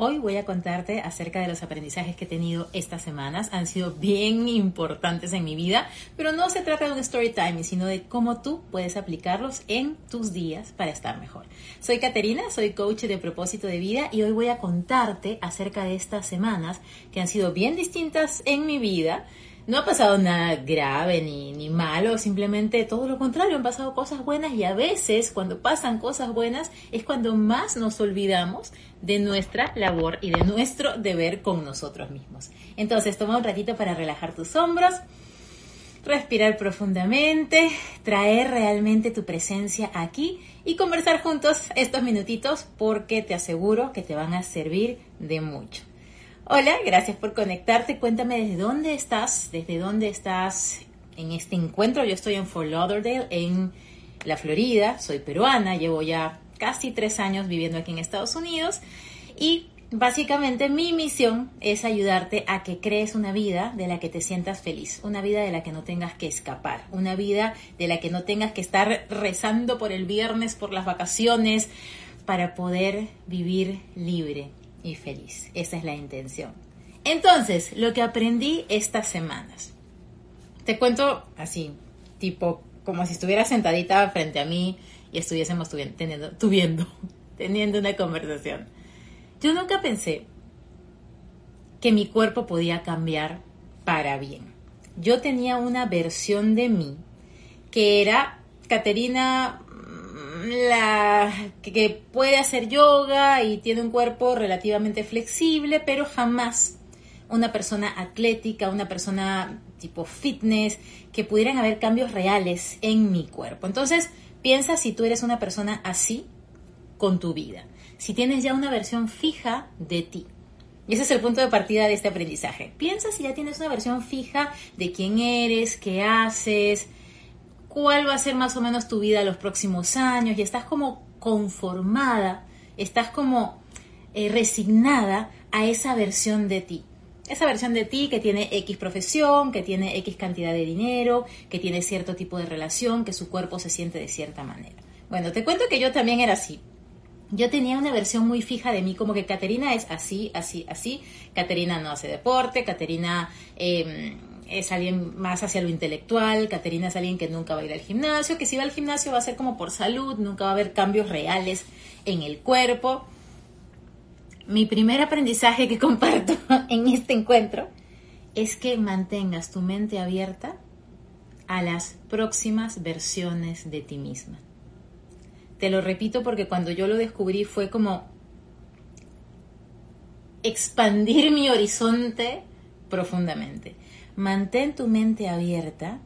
Hoy voy a contarte acerca de los aprendizajes que he tenido estas semanas. Han sido bien importantes en mi vida, pero no se trata de un story time, sino de cómo tú puedes aplicarlos en tus días para estar mejor. Soy Caterina, soy coach de propósito de vida y hoy voy a contarte acerca de estas semanas que han sido bien distintas en mi vida no ha pasado nada grave ni, ni malo, simplemente todo lo contrario, han pasado cosas buenas y a veces cuando pasan cosas buenas es cuando más nos olvidamos de nuestra labor y de nuestro deber con nosotros mismos. Entonces, toma un ratito para relajar tus hombros, respirar profundamente, traer realmente tu presencia aquí y conversar juntos estos minutitos porque te aseguro que te van a servir de mucho. Hola, gracias por conectarte. Cuéntame desde dónde estás, desde dónde estás en este encuentro. Yo estoy en Fort Lauderdale, en la Florida. Soy peruana, llevo ya casi tres años viviendo aquí en Estados Unidos y básicamente mi misión es ayudarte a que crees una vida de la que te sientas feliz, una vida de la que no tengas que escapar, una vida de la que no tengas que estar rezando por el viernes, por las vacaciones, para poder vivir libre, y feliz. Esa es la intención. Entonces, lo que aprendí estas semanas. Te cuento así, tipo, como si estuviera sentadita frente a mí y estuviésemos teniendo, tuviendo, teniendo una conversación. Yo nunca pensé que mi cuerpo podía cambiar para bien. Yo tenía una versión de mí que era Caterina la que puede hacer yoga y tiene un cuerpo relativamente flexible, pero jamás una persona atlética, una persona tipo fitness, que pudieran haber cambios reales en mi cuerpo. Entonces, piensa si tú eres una persona así con tu vida, si tienes ya una versión fija de ti. Y ese es el punto de partida de este aprendizaje. Piensa si ya tienes una versión fija de quién eres, qué haces, cuál va a ser más o menos tu vida los próximos años y estás como conformada, estás como eh, resignada a esa versión de ti. Esa versión de ti que tiene X profesión, que tiene X cantidad de dinero, que tiene cierto tipo de relación, que su cuerpo se siente de cierta manera. Bueno, te cuento que yo también era así. Yo tenía una versión muy fija de mí, como que Caterina es así, así, así. Caterina no hace deporte, Caterina eh, es alguien más hacia lo intelectual, Caterina es alguien que nunca va a ir al gimnasio, que si va al gimnasio va a ser como por salud, nunca va a haber cambios reales en el cuerpo. Mi primer aprendizaje que comparto en este encuentro es que mantengas tu mente abierta a las próximas versiones de ti misma. Te lo repito porque cuando yo lo descubrí fue como expandir mi horizonte profundamente mantén tu mente abierta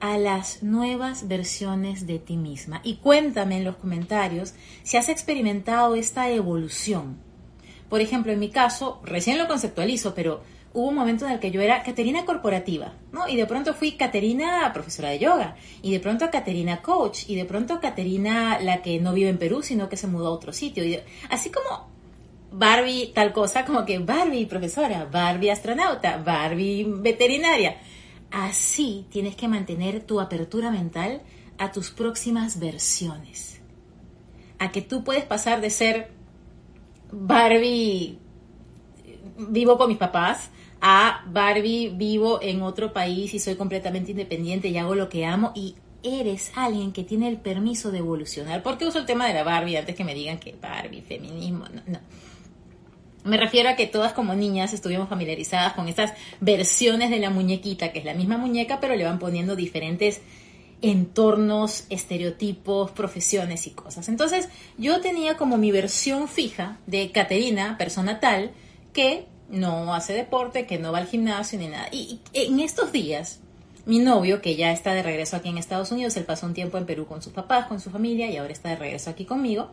a las nuevas versiones de ti misma. Y cuéntame en los comentarios si has experimentado esta evolución. Por ejemplo, en mi caso, recién lo conceptualizo, pero hubo un momento en el que yo era Caterina corporativa, ¿no? Y de pronto fui Caterina profesora de yoga, y de pronto Caterina coach, y de pronto Caterina la que no vive en Perú, sino que se mudó a otro sitio. Y así como Barbie tal cosa, como que Barbie profesora, Barbie astronauta, Barbie veterinaria. Así tienes que mantener tu apertura mental a tus próximas versiones. A que tú puedes pasar de ser Barbie vivo con mis papás a Barbie vivo en otro país y soy completamente independiente y hago lo que amo y eres alguien que tiene el permiso de evolucionar. ¿Por qué uso el tema de la Barbie antes que me digan que Barbie, feminismo? No, no. Me refiero a que todas como niñas estuvimos familiarizadas con estas versiones de la muñequita, que es la misma muñeca, pero le van poniendo diferentes entornos, estereotipos, profesiones y cosas. Entonces, yo tenía como mi versión fija de Caterina, persona tal, que no hace deporte, que no va al gimnasio ni nada. Y, en estos días, mi novio, que ya está de regreso aquí en Estados Unidos, él pasó un tiempo en Perú con sus papás, con su familia, y ahora está de regreso aquí conmigo,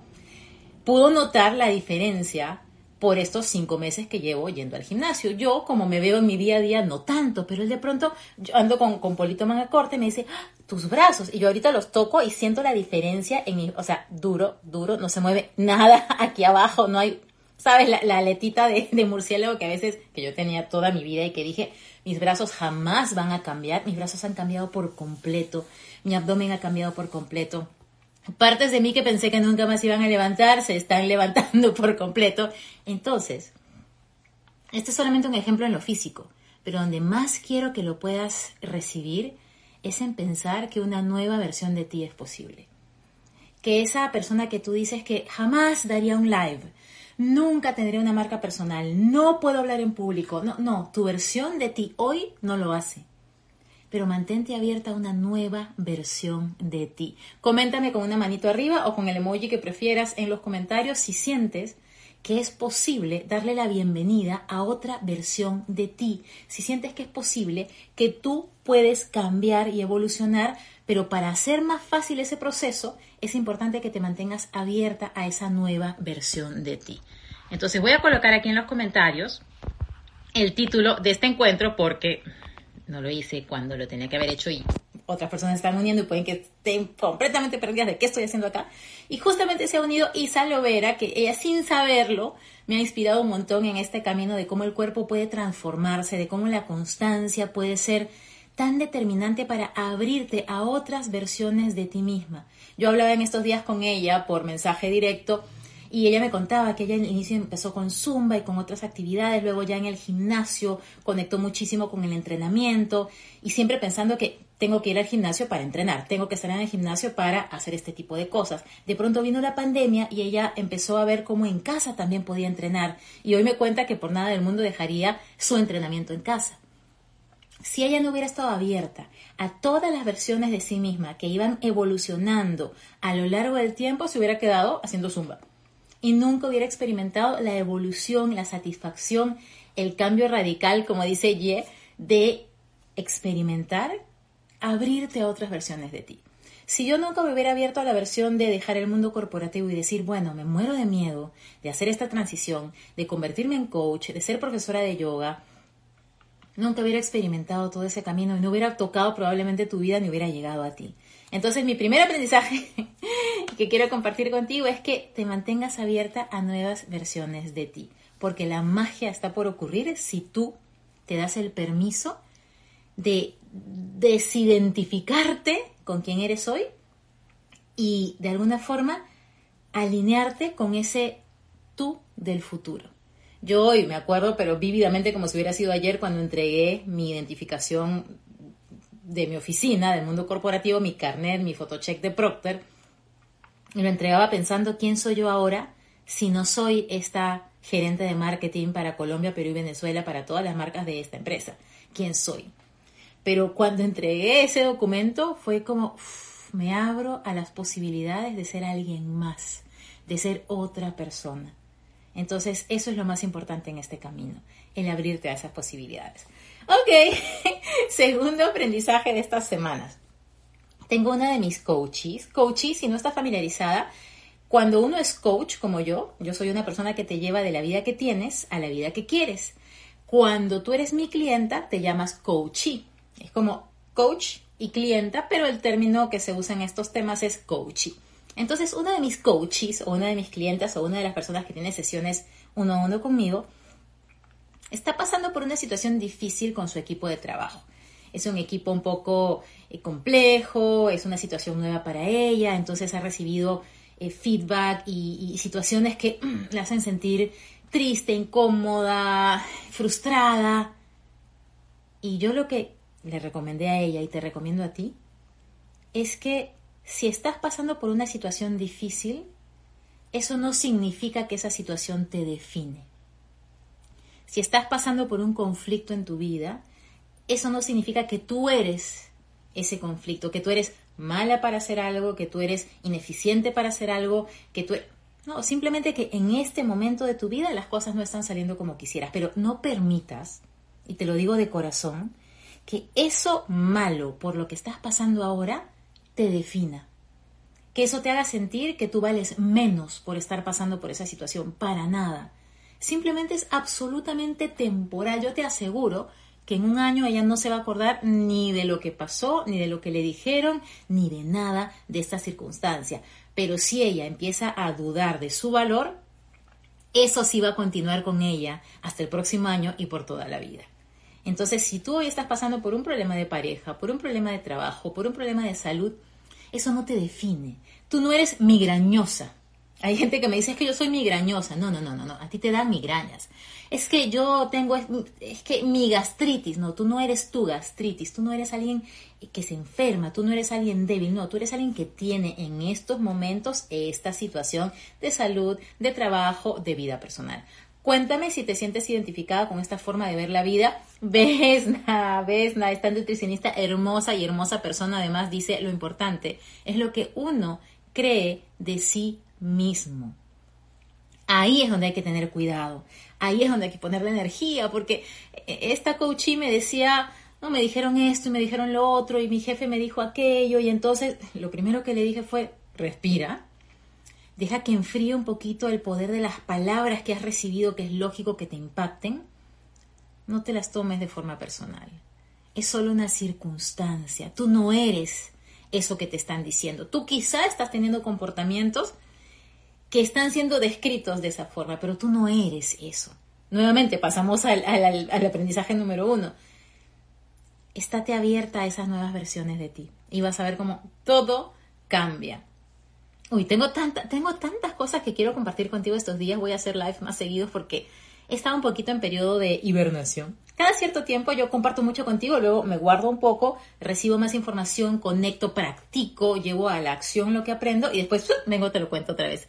pudo notar la diferencia por estos cinco meses que llevo yendo al gimnasio. Yo, como me veo en mi día a día, no tanto, pero él de pronto, yo ando con, con Polito Manga Corte, me dice, ¡Ah! tus brazos, y yo ahorita los toco y siento la diferencia en mi, o sea, duro, duro, no se mueve nada aquí abajo, no hay, sabes, la, la aletita de, de murciélago que a veces, que yo tenía toda mi vida y que dije, mis brazos jamás van a cambiar, mis brazos han cambiado por completo, mi abdomen ha cambiado por completo Partes de mí que pensé que nunca más iban a levantar se están levantando por completo. Entonces, este es solamente un ejemplo en lo físico, pero donde más quiero que lo puedas recibir es en pensar que una nueva versión de ti es posible. Que esa persona que tú dices que jamás daría un live, nunca tendría una marca personal, no puedo hablar en público, no, no, tu versión de ti hoy no lo hace pero mantente abierta a una nueva versión de ti. Coméntame con una manito arriba o con el emoji que prefieras en los comentarios si sientes que es posible darle la bienvenida a otra versión de ti, si sientes que es posible que tú puedes cambiar y evolucionar, pero para hacer más fácil ese proceso es importante que te mantengas abierta a esa nueva versión de ti. Entonces voy a colocar aquí en los comentarios el título de este encuentro porque no lo hice cuando lo tenía que haber hecho y otras personas están uniendo y pueden que estén completamente perdidas de qué estoy haciendo acá. Y justamente se ha unido Isa Lovera, que ella sin saberlo me ha inspirado un montón en este camino de cómo el cuerpo puede transformarse, de cómo la constancia puede ser tan determinante para abrirte a otras versiones de ti misma. Yo hablaba en estos días con ella por mensaje directo y ella me contaba que ella al inicio empezó con zumba y con otras actividades, luego ya en el gimnasio conectó muchísimo con el entrenamiento y siempre pensando que tengo que ir al gimnasio para entrenar, tengo que estar en el gimnasio para hacer este tipo de cosas. De pronto vino la pandemia y ella empezó a ver cómo en casa también podía entrenar y hoy me cuenta que por nada del mundo dejaría su entrenamiento en casa. Si ella no hubiera estado abierta a todas las versiones de sí misma que iban evolucionando a lo largo del tiempo, se hubiera quedado haciendo zumba y nunca hubiera experimentado la evolución, la satisfacción, el cambio radical, como dice Ye, de experimentar, abrirte a otras versiones de ti. Si yo nunca me hubiera abierto a la versión de dejar el mundo corporativo y decir, bueno, me muero de miedo de hacer esta transición, de convertirme en coach, de ser profesora de yoga, nunca hubiera experimentado todo ese camino y no hubiera tocado probablemente tu vida ni hubiera llegado a ti. Entonces, mi primer aprendizaje que quiero compartir contigo es que te mantengas abierta a nuevas versiones de ti, porque la magia está por ocurrir si tú te das el permiso de desidentificarte con quien eres hoy y de alguna forma alinearte con ese tú del futuro. Yo hoy me acuerdo, pero vívidamente como si hubiera sido ayer cuando entregué mi identificación de mi oficina, del mundo corporativo, mi carnet, mi photocheck de Procter, y lo entregaba pensando quién soy yo ahora si no soy esta gerente de marketing para Colombia, Perú y Venezuela, para todas las marcas de esta empresa. ¿Quién soy? Pero cuando entregué ese documento fue como, me abro a las posibilidades de ser alguien más, de ser otra persona. Entonces, eso es lo más importante en este camino, el abrirte a esas posibilidades. Ok, segundo aprendizaje de estas semanas. Tengo una de mis coaches. Coaches, si no está familiarizada, cuando uno es coach como yo, yo soy una persona que te lleva de la vida que tienes a la vida que quieres. Cuando tú eres mi clienta, te llamas coachee. Es como coach y clienta, pero el término que se usa en estos temas es coachee. Entonces, una de mis coaches o una de mis clientas o una de las personas que tiene sesiones uno a uno conmigo está pasando por una situación difícil con su equipo de trabajo. Es un equipo un poco eh, complejo, es una situación nueva para ella, entonces ha recibido eh, feedback y, situaciones que mm, la hacen sentir triste, incómoda, frustrada. Y yo lo que le recomendé a ella y te recomiendo a ti es que si estás pasando por una situación difícil, eso no significa que esa situación te define. Si estás pasando por un conflicto en tu vida, eso no significa que tú eres ese conflicto, que tú eres mala para hacer algo, que tú eres ineficiente para hacer algo, que tú... E-, no, simplemente que en este momento de tu vida las cosas no están saliendo como quisieras, pero no permitas, y te lo digo de corazón, que eso malo por lo que estás pasando ahora te defina que eso te haga sentir que tú vales menos por estar pasando por esa situación. Para nada. Simplemente es absolutamente temporal. Yo te aseguro que en un año ella no se va a acordar ni de lo que pasó, ni de lo que le dijeron, ni de nada de esta circunstancia. Pero si ella empieza a dudar de su valor, eso sí va a continuar con ella hasta el próximo año y por toda la vida. Entonces, si tú hoy estás pasando por un problema de pareja, por un problema de trabajo, por un problema de salud, eso no te define. Tú no eres migrañosa. Hay gente que me dice es que yo soy migrañosa. No, no, no, no, no. A ti te dan migrañas. Es que yo tengo, es que mi gastritis. No, tú no eres tu gastritis. Tú no eres alguien que se enferma. Tú no eres alguien débil. No, tú eres alguien que tiene en estos momentos esta situación de salud, de trabajo, de vida personal. Cuéntame si te sientes identificada con esta forma de ver la vida. Vesna, Vesna, esta nutricionista hermosa y hermosa persona, además dice lo importante es lo que uno cree de sí mismo. Ahí es donde hay que tener cuidado, ahí es donde hay que ponerle energía, porque esta coachí me decía, no, me dijeron esto y me dijeron lo otro y mi jefe me dijo aquello y entonces lo primero que le dije fue, respira, deja que enfríe un poquito el poder de las palabras que has recibido, que es lógico que te impacten, no te las tomes de forma personal. Es solo una circunstancia, tú no eres eso que te están diciendo. Tú quizá estás teniendo comportamientos que están siendo descritos de esa forma, pero tú no eres eso. Nuevamente pasamos al, aprendizaje número uno. Estate abierta a esas nuevas versiones de ti y vas a ver cómo todo cambia. Uy, tengo, tanta, tengo tantas cosas que quiero compartir contigo estos días. Voy a hacer live más seguidos porque he estado un poquito en periodo de hibernación. Cada cierto tiempo yo comparto mucho contigo, luego me guardo un poco, recibo más información, conecto, practico, llevo a la acción lo que aprendo y después vengo te lo cuento otra vez.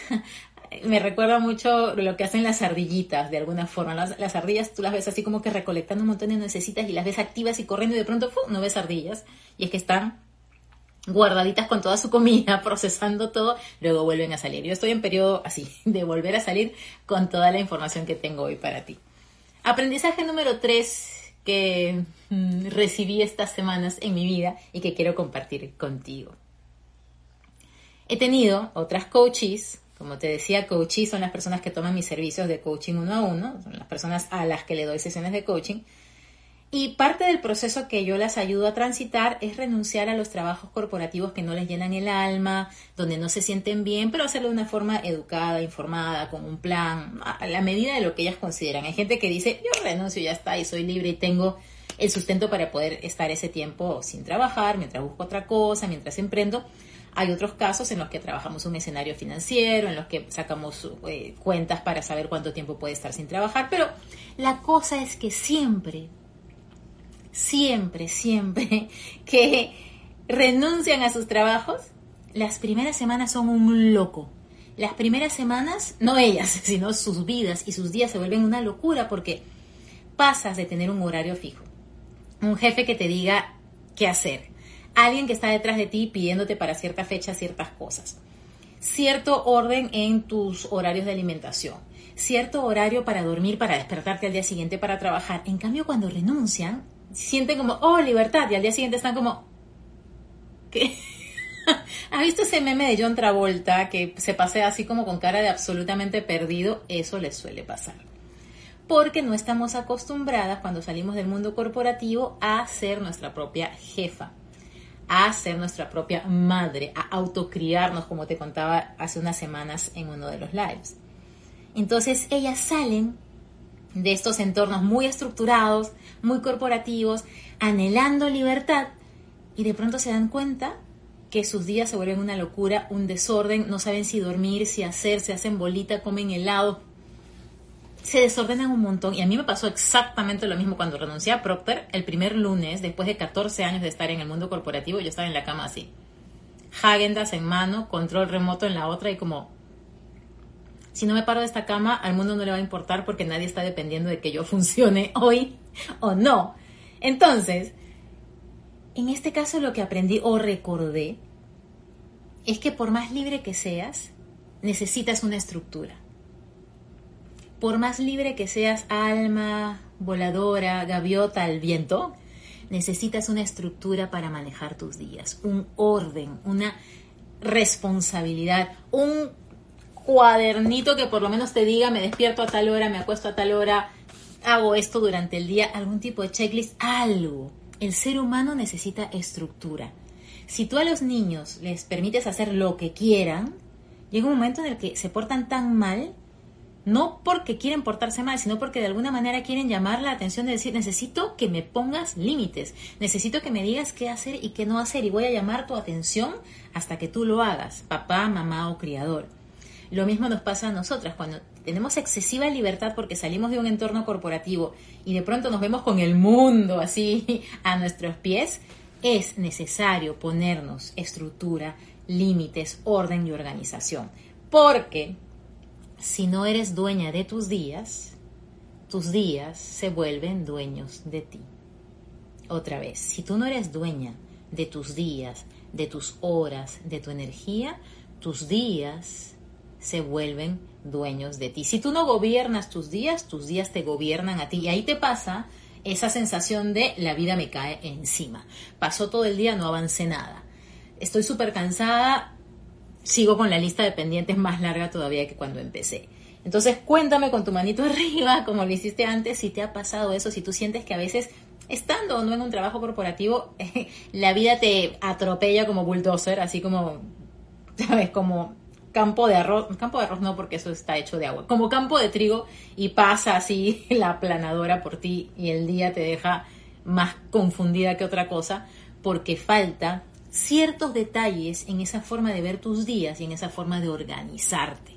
me recuerda mucho lo que hacen las ardillitas, de alguna forma. Las, ardillas tú las ves así como que recolectando un montón de necesitas y las ves activas y corriendo y de pronto no ves ardillas. Y es que están guardaditas con toda su comida, procesando todo, luego vuelven a salir. Yo estoy en periodo así, de volver a salir con toda la información que tengo hoy para ti. Aprendizaje número 3 que mm, recibí estas semanas en mi vida y que quiero compartir contigo. He tenido otras coaches, como te decía, coaches son las personas que toman mis servicios de coaching uno a uno, son las personas a las que le doy sesiones de coaching. Y parte del proceso que yo las ayudo a transitar es renunciar a los trabajos corporativos que no les llenan el alma, donde no se sienten bien, pero hacerlo de una forma educada, informada, con un plan, a la medida de lo que ellas consideran. Hay gente que dice, yo renuncio, ya está, y soy libre y tengo el sustento para poder estar ese tiempo sin trabajar, mientras busco otra cosa, mientras emprendo. Hay otros casos en los que trabajamos un escenario financiero, en los que sacamos eh, cuentas para saber cuánto tiempo puede estar sin trabajar, pero la cosa es que siempre, siempre, siempre que renuncian a sus trabajos, las primeras semanas son un loco. Las primeras semanas, no ellas, sino sus vidas y sus días se vuelven una locura porque pasas de tener un horario fijo, un jefe que te diga qué hacer, alguien que está detrás de ti pidiéndote para cierta fecha ciertas cosas, cierto orden en tus horarios de alimentación, cierto horario para dormir, para despertarte al día siguiente para trabajar. En cambio, cuando renuncian, sienten como, oh, libertad, y al día siguiente están como, ¿qué? ¿Has visto ese meme de John Travolta que se pasea así como con cara de absolutamente perdido? Eso les suele pasar. Porque no estamos acostumbradas cuando salimos del mundo corporativo a ser nuestra propia jefa a ser nuestra propia madre, a autocriarnos, como te contaba hace unas semanas en uno de los lives. Entonces ellas salen de estos entornos muy estructurados, muy corporativos, anhelando libertad y de pronto se dan cuenta que sus días se vuelven una locura, un desorden, no saben si dormir, si hacer, se hacen bolita, comen helado, se desordenan un montón. Y a mí me pasó exactamente lo mismo cuando renuncié a Procter el primer lunes, después de 14 años de estar en el mundo corporativo, yo estaba en la cama así. Hagendas en mano, control remoto en la otra y como, si no me paro de esta cama, al mundo no le va a importar porque nadie está dependiendo de que yo funcione hoy o no. Entonces, en este caso lo que aprendí o recordé es que por más libre que seas, necesitas una estructura por más libre que seas alma, voladora, gaviota al viento, necesitas una estructura para manejar tus días, un orden, una, responsabilidad, un cuadernito que por lo menos te diga me despierto a tal hora, me acuesto a tal hora, hago esto durante el día, algún tipo de checklist, algo. El ser humano necesita estructura. Si tú a los niños les permites hacer lo que quieran, llega un momento en el que se portan tan mal, no porque quieren portarse mal, sino porque de alguna manera quieren llamar la atención de decir, necesito que me pongas límites, necesito que me digas qué hacer y qué no hacer y voy a llamar tu atención hasta que tú lo hagas, papá, mamá o criador. Lo mismo nos pasa a nosotras cuando tenemos excesiva libertad porque salimos de un entorno corporativo y de pronto nos vemos con el mundo así a nuestros pies. Es necesario ponernos estructura, límites, orden y organización. Porque si no eres dueña de tus días, tus días se vuelven dueños de ti. Otra vez, si tú no eres dueña de tus días, de tus horas, de tu energía, tus días se vuelven dueños de ti. Si tú no gobiernas tus días, tus días te gobiernan a ti. Y ahí te pasa esa sensación de la vida me cae encima. Pasó todo el día, no avancé nada. Estoy súper cansada, sigo con la lista de pendientes más larga todavía que cuando empecé. Entonces cuéntame con tu manito arriba, como lo hiciste antes, si te ha pasado eso, si tú sientes que a veces, estando o no en un trabajo corporativo, la vida te atropella como bulldozer, así como, ¿sabes? Como campo de arroz, campo de arroz no porque eso está hecho de agua, como campo de trigo y pasa así la aplanadora por ti y el día te deja más confundida que otra cosa porque falta ciertos detalles en esa forma de ver tus días y en esa forma de organizarte.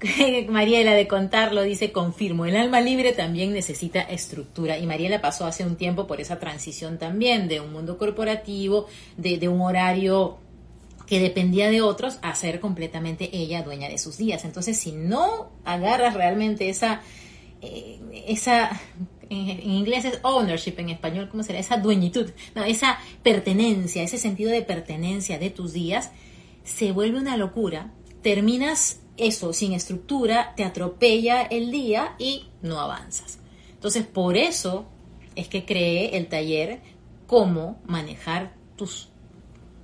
Mariela de contarlo dice, confirmo, el alma libre también necesita estructura y Mariela pasó hace un tiempo por esa transición también de un mundo corporativo, de, un horario que dependía de otros a ser completamente ella dueña de sus días. Entonces, si no agarras realmente esa, eh, esa en, inglés es ownership, en español, ¿cómo será? Esa dueñitud, no, esa pertenencia, ese sentido de pertenencia de tus días, se vuelve una locura. Terminas eso sin estructura, te atropella el día y no avanzas. Entonces, por eso es que creé el taller Cómo manejar tus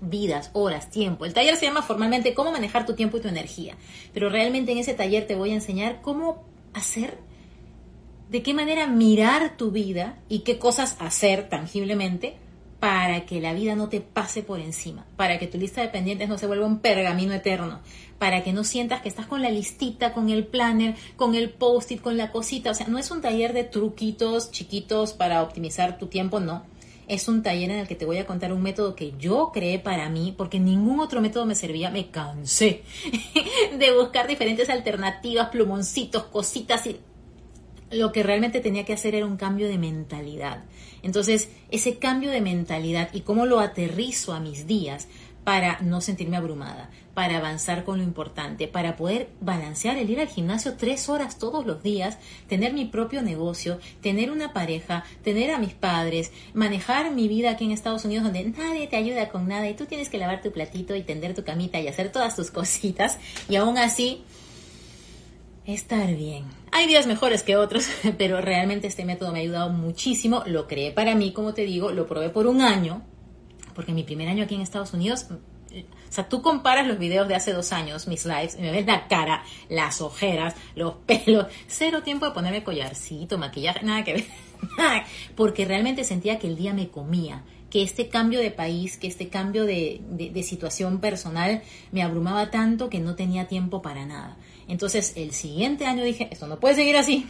vidas, horas, tiempo. El taller se llama formalmente cómo manejar tu tiempo y tu energía, pero realmente en ese taller te voy a enseñar cómo hacer, de qué manera mirar tu vida y qué cosas hacer tangiblemente para que la vida no te pase por encima, para que tu lista de pendientes no se vuelva un pergamino eterno, para que no sientas que estás con la listita, con el planner, con el post-it, con la cosita. O sea, no es un taller de truquitos chiquitos para optimizar tu tiempo, no es un taller en el que te voy a contar un método que yo creé para mí, porque ningún otro método me servía, me cansé de buscar diferentes alternativas, plumoncitos, cositas y lo que realmente tenía que hacer era un cambio de mentalidad. Entonces, ese cambio de mentalidad y cómo lo aterrizo a mis días para no sentirme abrumada, para avanzar con lo importante, para poder balancear el ir al gimnasio tres horas todos los días, tener mi propio negocio, tener una pareja, tener a mis padres, manejar mi vida aquí en Estados Unidos donde nadie te ayuda con nada y tú tienes que lavar tu platito y tender tu camita y hacer todas tus cositas y aún así estar bien. Hay días mejores que otros, pero realmente este método me ha ayudado muchísimo. Lo creé para mí, como te digo, lo probé por un año porque mi primer año aquí en Estados Unidos, o sea, tú comparas los videos de hace dos años, mis lives, y me ves la cara, las ojeras, los pelos, cero tiempo de ponerme collarcito, maquillaje, nada que ver, porque realmente sentía que el día me comía, que este cambio de país, que este cambio de, de situación personal me abrumaba tanto que no tenía tiempo para nada. Entonces el siguiente año dije, esto no puede seguir así,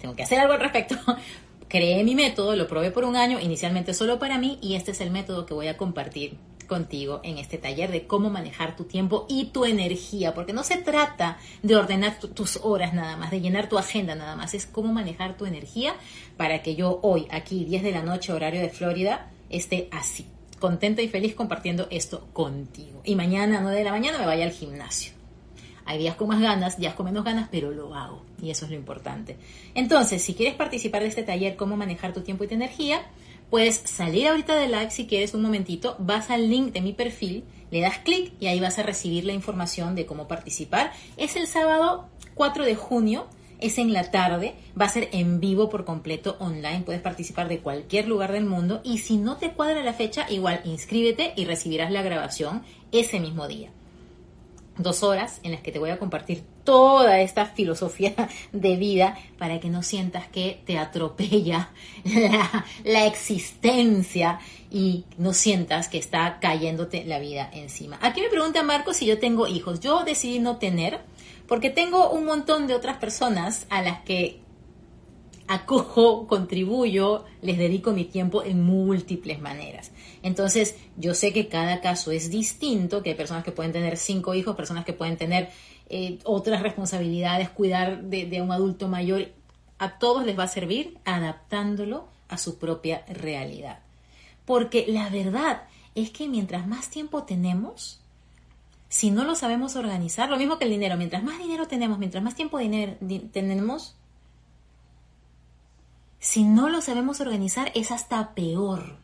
tengo que hacer algo al respecto, creé mi método, lo probé por un año, inicialmente solo para mí, y este es el método que voy a compartir contigo en este taller de cómo manejar tu tiempo y tu energía, porque no se trata de ordenar tus horas nada más, de llenar tu agenda nada más, es cómo manejar tu energía para que yo hoy, aquí, 10 de la noche, horario de Florida, esté así, contenta y feliz compartiendo esto contigo. Y mañana, 9 de la mañana, me vaya al gimnasio. Hay días con más ganas, días con menos ganas, pero lo hago y eso es lo importante. Entonces, si quieres participar de este taller, cómo manejar tu tiempo y tu energía, puedes salir ahorita de live si quieres un momentito, vas al link de mi perfil, le das clic y ahí vas a recibir la información de cómo participar. Es el sábado 4 de junio, es en la tarde, va a ser en vivo por completo online, puedes participar de cualquier lugar del mundo y si no te cuadra la fecha, igual inscríbete y recibirás la grabación ese mismo día. Dos horas en las que te voy a compartir toda esta filosofía de vida para que no sientas que te atropella la, existencia y no sientas que está cayéndote la vida encima. Aquí me pregunta Marco si yo tengo hijos. Yo decidí no tener porque tengo un montón de otras personas a las que acojo, contribuyo, les dedico mi tiempo en múltiples maneras. Entonces, yo sé que cada caso es distinto, que hay personas que pueden tener cinco hijos, personas que pueden tener eh, otras responsabilidades, cuidar de, de un adulto mayor. A todos les va a servir adaptándolo a su propia realidad. Porque la verdad es que mientras más tiempo tenemos, si no lo sabemos organizar, lo mismo que el dinero, mientras más dinero tenemos, mientras más tiempo tenemos, si no lo sabemos organizar, es hasta peor.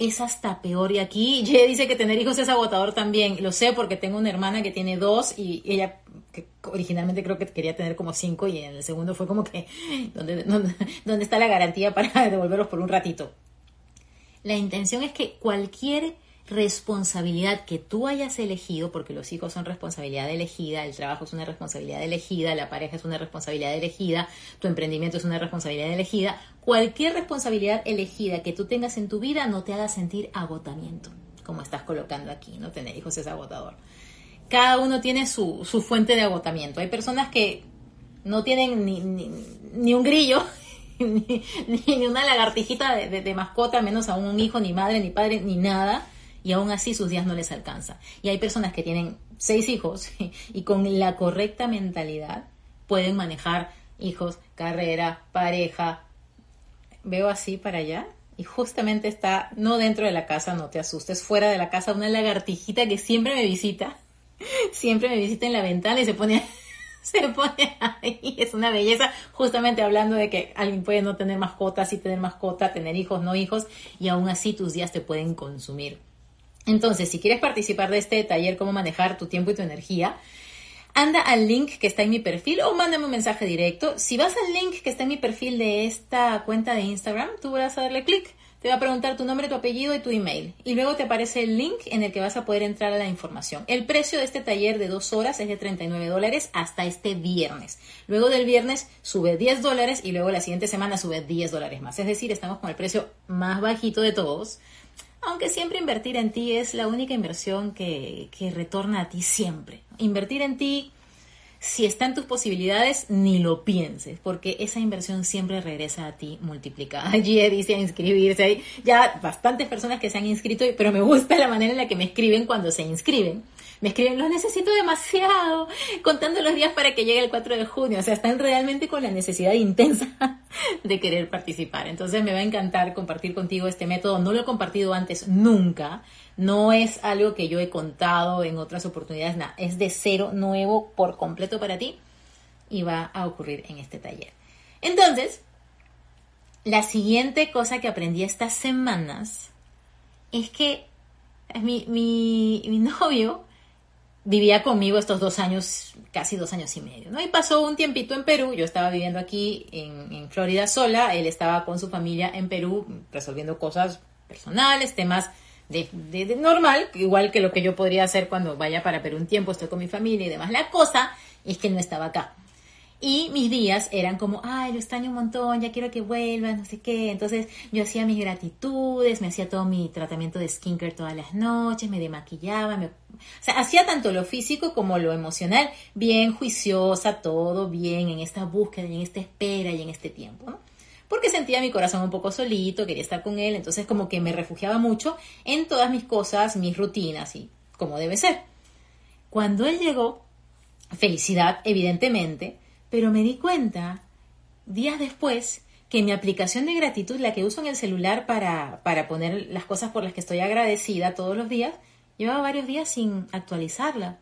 Es hasta peor. Y aquí Ye dice que tener hijos es agotador también. Lo sé porque tengo una hermana que tiene dos y ella que originalmente creo que quería tener como cinco y en el segundo fue como que, ¿dónde, dónde está la garantía para devolverlos por un ratito? La intención es que cualquier responsabilidad que tú hayas elegido, porque los hijos son responsabilidad elegida, el trabajo es una responsabilidad elegida, la pareja es una responsabilidad elegida, tu emprendimiento es una responsabilidad elegida, cualquier responsabilidad elegida que tú tengas en tu vida no te haga sentir agotamiento, como estás colocando aquí, no tener hijos es agotador. Cada uno tiene su, fuente de agotamiento. Hay personas que no tienen ni, ni, un grillo, ni, ni, una lagartijita de, de mascota, menos aún un hijo, ni madre, ni padre, ni nada y aún así sus días no les alcanza. Y hay personas que tienen seis hijos y con la correcta mentalidad pueden manejar hijos, carrera, pareja. Veo así para allá y justamente está no dentro de la casa, no te asustes, fuera de la casa una lagartijita que siempre me visita, siempre me visita en la ventana y se pone se pone ahí, es una belleza, justamente hablando de que alguien puede no tener mascotas y tener mascota, tener hijos, no hijos, y aún así tus días te pueden consumir. Entonces, si quieres participar de este taller, cómo manejar tu tiempo y tu energía, anda al link que está en mi perfil o mándame un mensaje directo. Si vas al link que está en mi perfil de esta cuenta de Instagram, tú vas a darle clic. Te va a preguntar tu nombre, tu apellido y tu email. Y luego te aparece el link en el que vas a poder entrar a la información. El precio de este taller de dos horas es de 39 dólares hasta este viernes. Luego del viernes sube 10 dólares y luego la siguiente semana sube 10 dólares más. Es decir, estamos con el precio más bajito de todos aunque siempre invertir en ti es la única inversión que, que, retorna a ti siempre. Invertir en ti, si está en tus posibilidades, ni lo pienses, porque esa inversión siempre regresa a ti multiplicada. Allí dice inscribirse. Hay ya bastantes personas que se han inscrito, pero me gusta la manera en la que me escriben cuando se inscriben me escriben, lo necesito demasiado, contando los días para que llegue el 4 de junio. O sea, están realmente con la necesidad intensa de querer participar. Entonces me va a encantar compartir contigo este método. No lo he compartido antes nunca. No es algo que yo he contado en otras oportunidades, nada. Es de cero, nuevo, por completo para ti. Y va a ocurrir en este taller. Entonces, la siguiente cosa que aprendí estas semanas es que mi, mi, mi novio vivía conmigo estos dos años, casi dos años y medio, ¿no? Y pasó un tiempito en Perú, yo estaba viviendo aquí en, Florida sola, él estaba con su familia en Perú resolviendo cosas personales, temas de, de, normal, igual que lo que yo podría hacer cuando vaya para Perú un tiempo, estoy con mi familia y demás. La cosa es que él no estaba acá. Y mis días eran como, ay, lo extraño un montón, ya quiero que vuelva, no sé qué. Entonces yo hacía mis gratitudes, me hacía todo mi tratamiento de skincare todas las noches, me demaquillaba, me... o sea, hacía tanto lo físico como lo emocional, bien juiciosa, todo bien en esta búsqueda, en esta espera y en este tiempo, ¿no? Porque sentía mi corazón un poco solito, quería estar con él, entonces como que me refugiaba mucho en todas mis cosas, mis rutinas y como debe ser. Cuando él llegó, felicidad, evidentemente, pero me di cuenta días después que mi aplicación de gratitud, la que uso en el celular para, para poner las cosas por las que estoy agradecida todos los días, llevaba varios días sin actualizarla.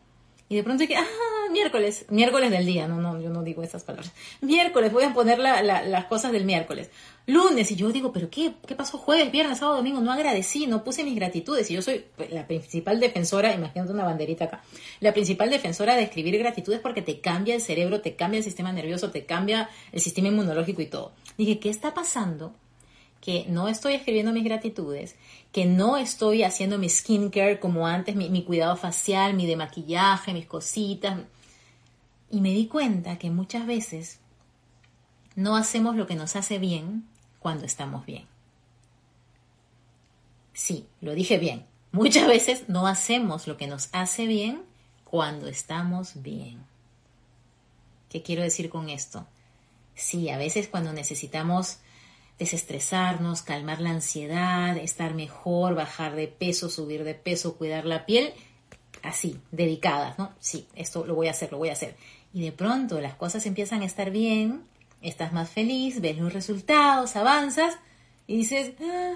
Y de pronto que, ah, miércoles, miércoles del día, no, no, yo no digo esas palabras. Miércoles, voy a poner las cosas del miércoles. Lunes, y yo digo, pero qué, ¿qué pasó jueves, viernes, sábado, domingo? No agradecí, no puse mis gratitudes. Y yo soy la principal defensora, imagínate una banderita acá, la principal defensora de escribir gratitudes porque te cambia el cerebro, te cambia el sistema nervioso, te cambia el sistema inmunológico y todo. Dije, ¿qué está pasando? que no estoy escribiendo mis gratitudes, que no estoy haciendo mi skincare como antes, mi, cuidado facial, mi de maquillaje, mis cositas. Y me di cuenta que muchas veces no hacemos lo que nos hace bien cuando estamos bien. Sí, lo dije bien. Muchas veces no hacemos lo que nos hace bien cuando estamos bien. ¿Qué quiero decir con esto? Sí, a veces cuando necesitamos desestresarnos, calmar la ansiedad, estar mejor, bajar de peso, subir de peso, cuidar la piel, así, dedicadas, ¿no? Sí, esto lo voy a hacer, lo voy a hacer. Y de pronto las cosas empiezan a estar bien, estás más feliz, ves los resultados, avanzas y dices, ah,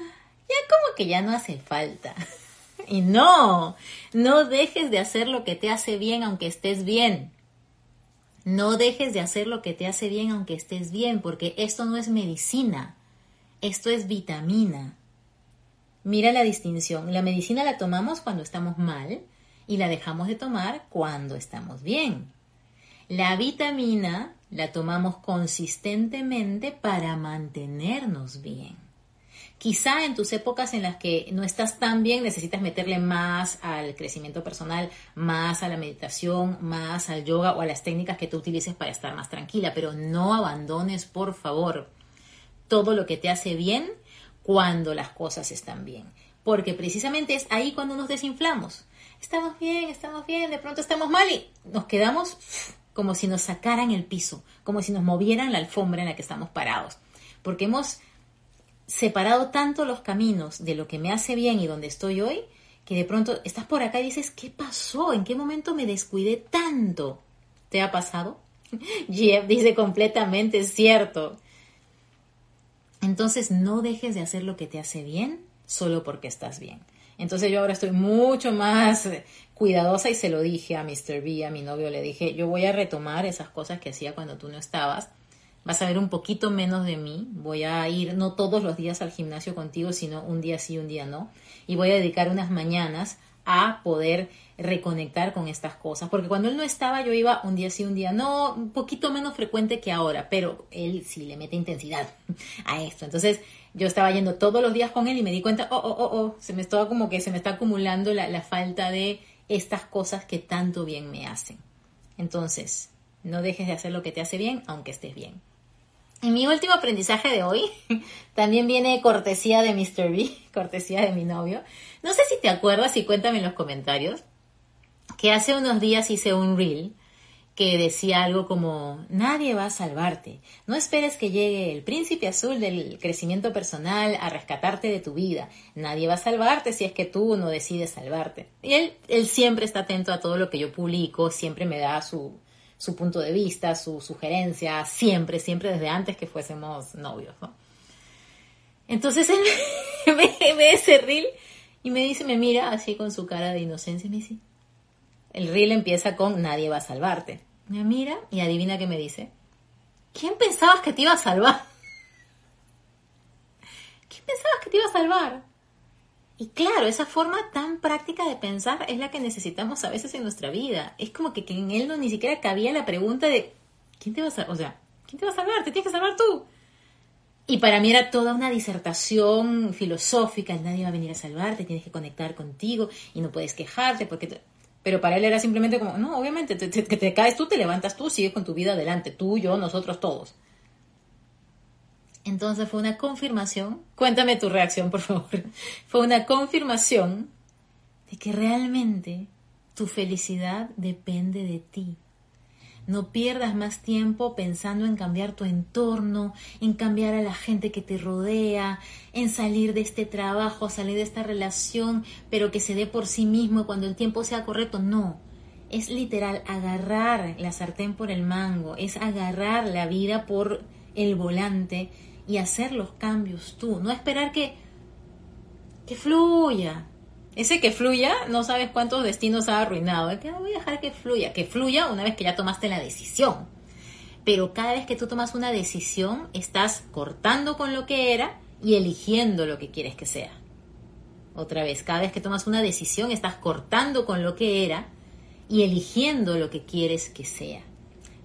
ya como que ya no hace falta. y no, no dejes de hacer lo que te hace bien aunque estés bien. No dejes de hacer lo que te hace bien aunque estés bien, porque esto no es medicina, esto es vitamina. Mira la distinción, la medicina la tomamos cuando estamos mal y la dejamos de tomar cuando estamos bien. La vitamina la tomamos consistentemente para mantenernos bien. Quizá en tus épocas en las que no estás tan bien necesitas meterle más al crecimiento personal, más a la meditación, más al yoga o a las técnicas que tú utilices para estar más tranquila, pero no abandones, por favor, todo lo que te hace bien cuando las cosas están bien. Porque precisamente es ahí cuando nos desinflamos. Estamos bien, estamos bien, de pronto estamos mal y nos quedamos como si nos sacaran el piso, como si nos movieran la alfombra en la que estamos parados. Porque hemos separado tanto los caminos de lo que me hace bien y donde estoy hoy, que de pronto estás por acá y dices, ¿qué pasó? ¿En qué momento me descuidé tanto? ¿Te ha pasado? Jeff dice completamente cierto. Entonces no dejes de hacer lo que te hace bien solo porque estás bien. Entonces yo ahora estoy mucho más cuidadosa y se lo dije a Mr. B, a mi novio, le dije, yo voy a retomar esas cosas que hacía cuando tú no estabas vas a ver un poquito menos de mí. Voy a ir no todos los días al gimnasio contigo, sino un día sí, un día no. Y voy a dedicar unas mañanas a poder reconectar con estas cosas. Porque cuando él no estaba, yo iba un día sí, un día no, un poquito menos frecuente que ahora, pero él sí le mete intensidad a esto. Entonces, yo estaba yendo todos los días con él y me di cuenta, oh, oh, oh, oh, se me estaba como que se me está acumulando la, la falta de estas cosas que tanto bien me hacen. Entonces, no dejes de hacer lo que te hace bien, aunque estés bien. Mi último aprendizaje de hoy también viene cortesía de Mr. B, cortesía de mi novio. No sé si te acuerdas y cuéntame en los comentarios que hace unos días hice un reel que decía algo como, nadie va a salvarte, no esperes que llegue el príncipe azul del crecimiento personal a rescatarte de tu vida, nadie va a salvarte si es que tú no decides salvarte. Y él, él siempre está atento a todo lo que yo publico, siempre me da su, su punto de vista, su sugerencia, siempre, siempre desde antes que fuésemos novios, ¿no? Entonces él me ve ese reel y me dice, me mira así con su cara de inocencia y me dice, el reel empieza con nadie va a salvarte. Me mira y adivina qué me dice. ¿Quién pensabas que te iba a salvar? ¿Quién pensabas que te iba a salvar? Y claro, esa forma tan práctica de pensar es la que necesitamos a veces en nuestra vida. Es como que, en él no ni siquiera cabía la pregunta de ¿quién te va a salvar? O sea, ¿quién te va a salvar? Te tienes que salvar tú. Y para mí era toda una disertación filosófica, nadie va a venir a salvarte, tienes que conectar contigo y no puedes quejarte porque... Pero para él era simplemente como, no, obviamente, que te caes tú, te levantas tú, sigues con tu vida adelante, tú, yo, nosotros todos. Entonces fue una confirmación, cuéntame tu reacción por favor, fue una confirmación de que realmente tu felicidad depende de ti. No pierdas más tiempo pensando en cambiar tu entorno, en cambiar a la gente que te rodea, en salir de este trabajo, salir de esta relación, pero que se dé por sí mismo cuando el tiempo sea correcto. No, es literal agarrar la sartén por el mango, es agarrar la vida por el volante y hacer los cambios tú, no esperar que, que fluya. Ese que fluya, no sabes cuántos destinos ha arruinado. Es que voy a dejar que fluya, que fluya una vez que ya tomaste la decisión. Pero cada vez que tú tomas una decisión, estás cortando con lo que era y eligiendo lo que quieres que sea. Otra vez, cada vez que tomas una decisión, estás cortando con lo que era y eligiendo lo que quieres que sea.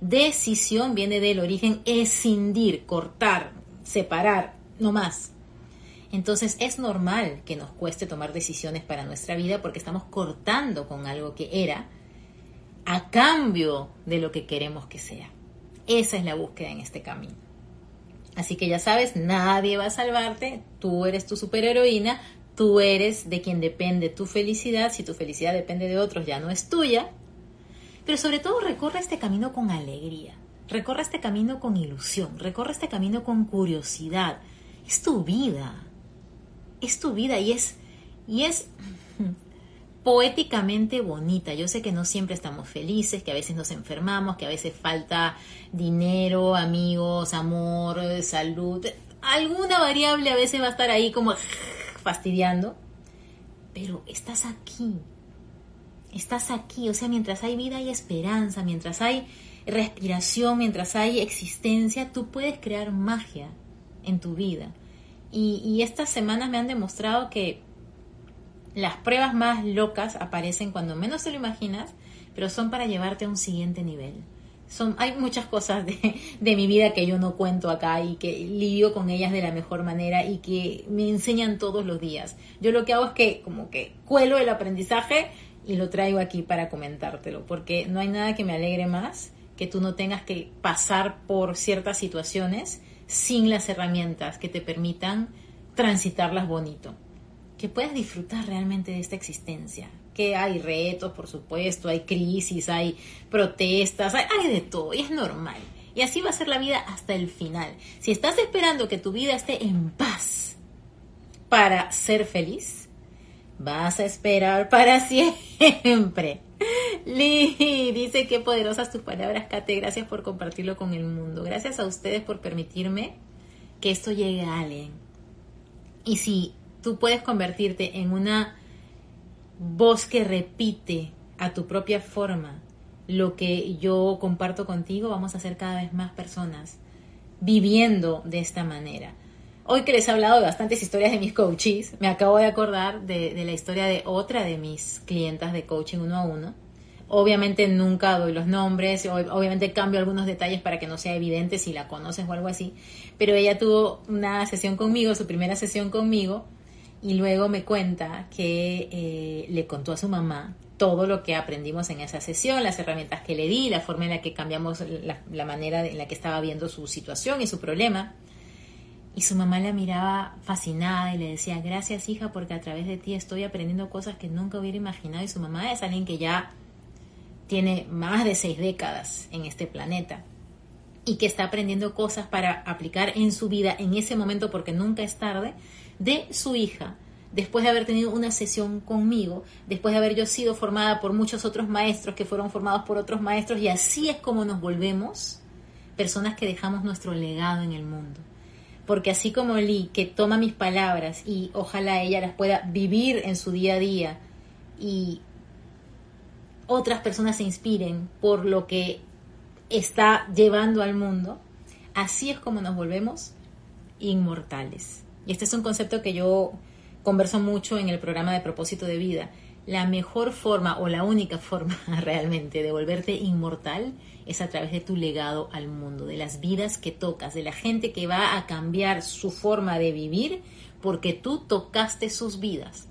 Decisión viene del origen escindir, cortar, separar, no más. Entonces es normal que nos cueste tomar decisiones para nuestra vida porque estamos cortando con algo que era a cambio de lo que queremos que sea. Esa es la búsqueda en este camino. Así que ya sabes, nadie va a salvarte, tú eres tu superheroína, tú eres de quien depende tu felicidad, si tu felicidad depende de otros ya no es tuya, pero sobre todo recorre este camino con alegría, recorre este camino con ilusión, recorre este camino con curiosidad. Es tu vida, es tu vida y es, y es poéticamente bonita. Yo sé que no siempre estamos felices, que a veces nos enfermamos, que a veces falta dinero, amigos, amor, salud. Alguna variable a veces va a estar ahí como fastidiando. Pero estás aquí. Estás aquí. O sea, mientras hay vida hay esperanza, mientras hay respiración, mientras hay existencia, tú puedes crear magia en tu vida. Y, estas semanas me han demostrado que las pruebas más locas aparecen cuando menos te lo imaginas, pero son para llevarte a un siguiente nivel. Son, hay muchas cosas de, de, mi vida que yo no cuento acá y que lidio con ellas de la mejor manera y que me enseñan todos los días. Yo lo que hago es que como que cuelo el aprendizaje y lo traigo aquí para comentártelo, porque no hay nada que me alegre más que tú no tengas que pasar por ciertas situaciones sin las herramientas que te permitan transitarlas bonito, que puedas disfrutar realmente de esta existencia, que hay retos, por supuesto, hay crisis, hay protestas, hay, de todo, y es normal. Y así va a ser la vida hasta el final. Si estás esperando que tu vida esté en paz para ser feliz, vas a esperar para siempre. Lee dice qué poderosas tus palabras, Kate. Gracias por compartirlo con el mundo. Gracias a ustedes por permitirme que esto llegue a alguien. Y si tú puedes convertirte en una voz que repite a tu propia forma lo que yo comparto contigo, vamos a ser cada vez más personas viviendo de esta manera. Hoy que les he hablado de bastantes historias de mis coaches, me acabo de acordar de, la historia de otra de mis clientas de coaching uno a uno. Obviamente nunca doy los nombres, obviamente cambio algunos detalles para que no sea evidente si la conoces o algo así, pero ella tuvo una sesión conmigo, su primera sesión conmigo, y luego me cuenta que eh, le contó a su mamá todo lo que aprendimos en esa sesión, las herramientas que le di, la forma en la que cambiamos la, la manera en la que estaba viendo su situación y su problema. Y su mamá la miraba fascinada y le decía, gracias hija, porque a través de ti estoy aprendiendo cosas que nunca hubiera imaginado. Y su mamá es alguien que ya tiene más de seis décadas en este planeta y que está aprendiendo cosas para aplicar en su vida en ese momento, porque nunca es tarde, de su hija, después de haber tenido una sesión conmigo, después de haber yo sido formada por muchos otros maestros que fueron formados por otros maestros, y así es como nos volvemos personas que dejamos nuestro legado en el mundo porque así como Lee, que toma mis palabras y ojalá ella las pueda vivir en su día a día y otras personas se inspiren por lo que está llevando al mundo, así es como nos volvemos inmortales. Y este es un concepto que yo converso mucho en el programa de propósito de vida. La mejor forma o la única forma realmente de volverte inmortal es a través de tu legado al mundo, de las vidas que tocas, de la gente que va a cambiar su forma de vivir porque tú tocaste sus vidas.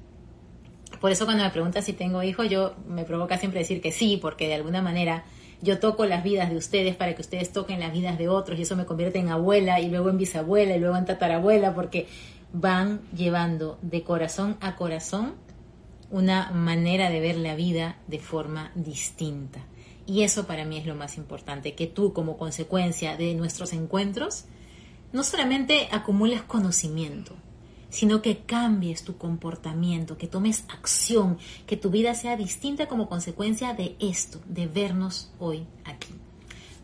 Por eso cuando me preguntas si tengo hijos, yo me provoca siempre decir que sí, porque de alguna manera yo toco las vidas de ustedes para que ustedes toquen las vidas de otros y eso me convierte en abuela y luego en bisabuela y luego en tatarabuela porque van llevando de corazón a corazón una manera de ver la vida de forma distinta. Y eso para mí es lo más importante, que tú como consecuencia de nuestros encuentros, no solamente acumules conocimiento, sino que cambies tu comportamiento, que tomes acción, que tu vida sea distinta como consecuencia de esto, de vernos hoy aquí.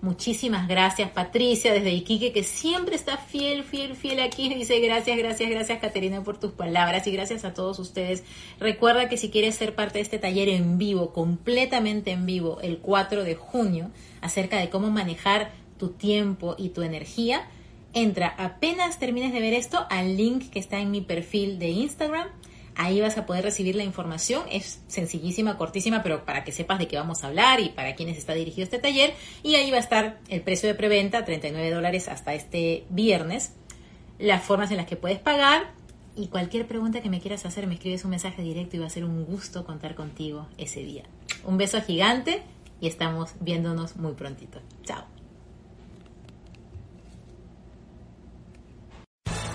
Muchísimas gracias, Patricia, desde Iquique, que siempre está fiel, fiel, fiel aquí. Dice gracias, gracias, gracias, Caterina, por tus palabras y gracias a todos ustedes. Recuerda que si quieres ser parte de este taller en vivo, completamente en vivo, el 4 de junio, acerca de cómo manejar tu tiempo y tu energía, entra apenas termines de ver esto al link que está en mi perfil de Instagram Ahí vas a poder recibir la información. Es sencillísima, cortísima, pero para que sepas de qué vamos a hablar y para quiénes está dirigido este taller. Y ahí va a estar el precio de preventa, 39 dólares hasta este viernes. Las formas en las que puedes pagar Y cualquier pregunta que me quieras hacer, me escribes un mensaje directo y va a ser un gusto contar contigo ese día. Un beso gigante y estamos viéndonos muy prontito. Chao.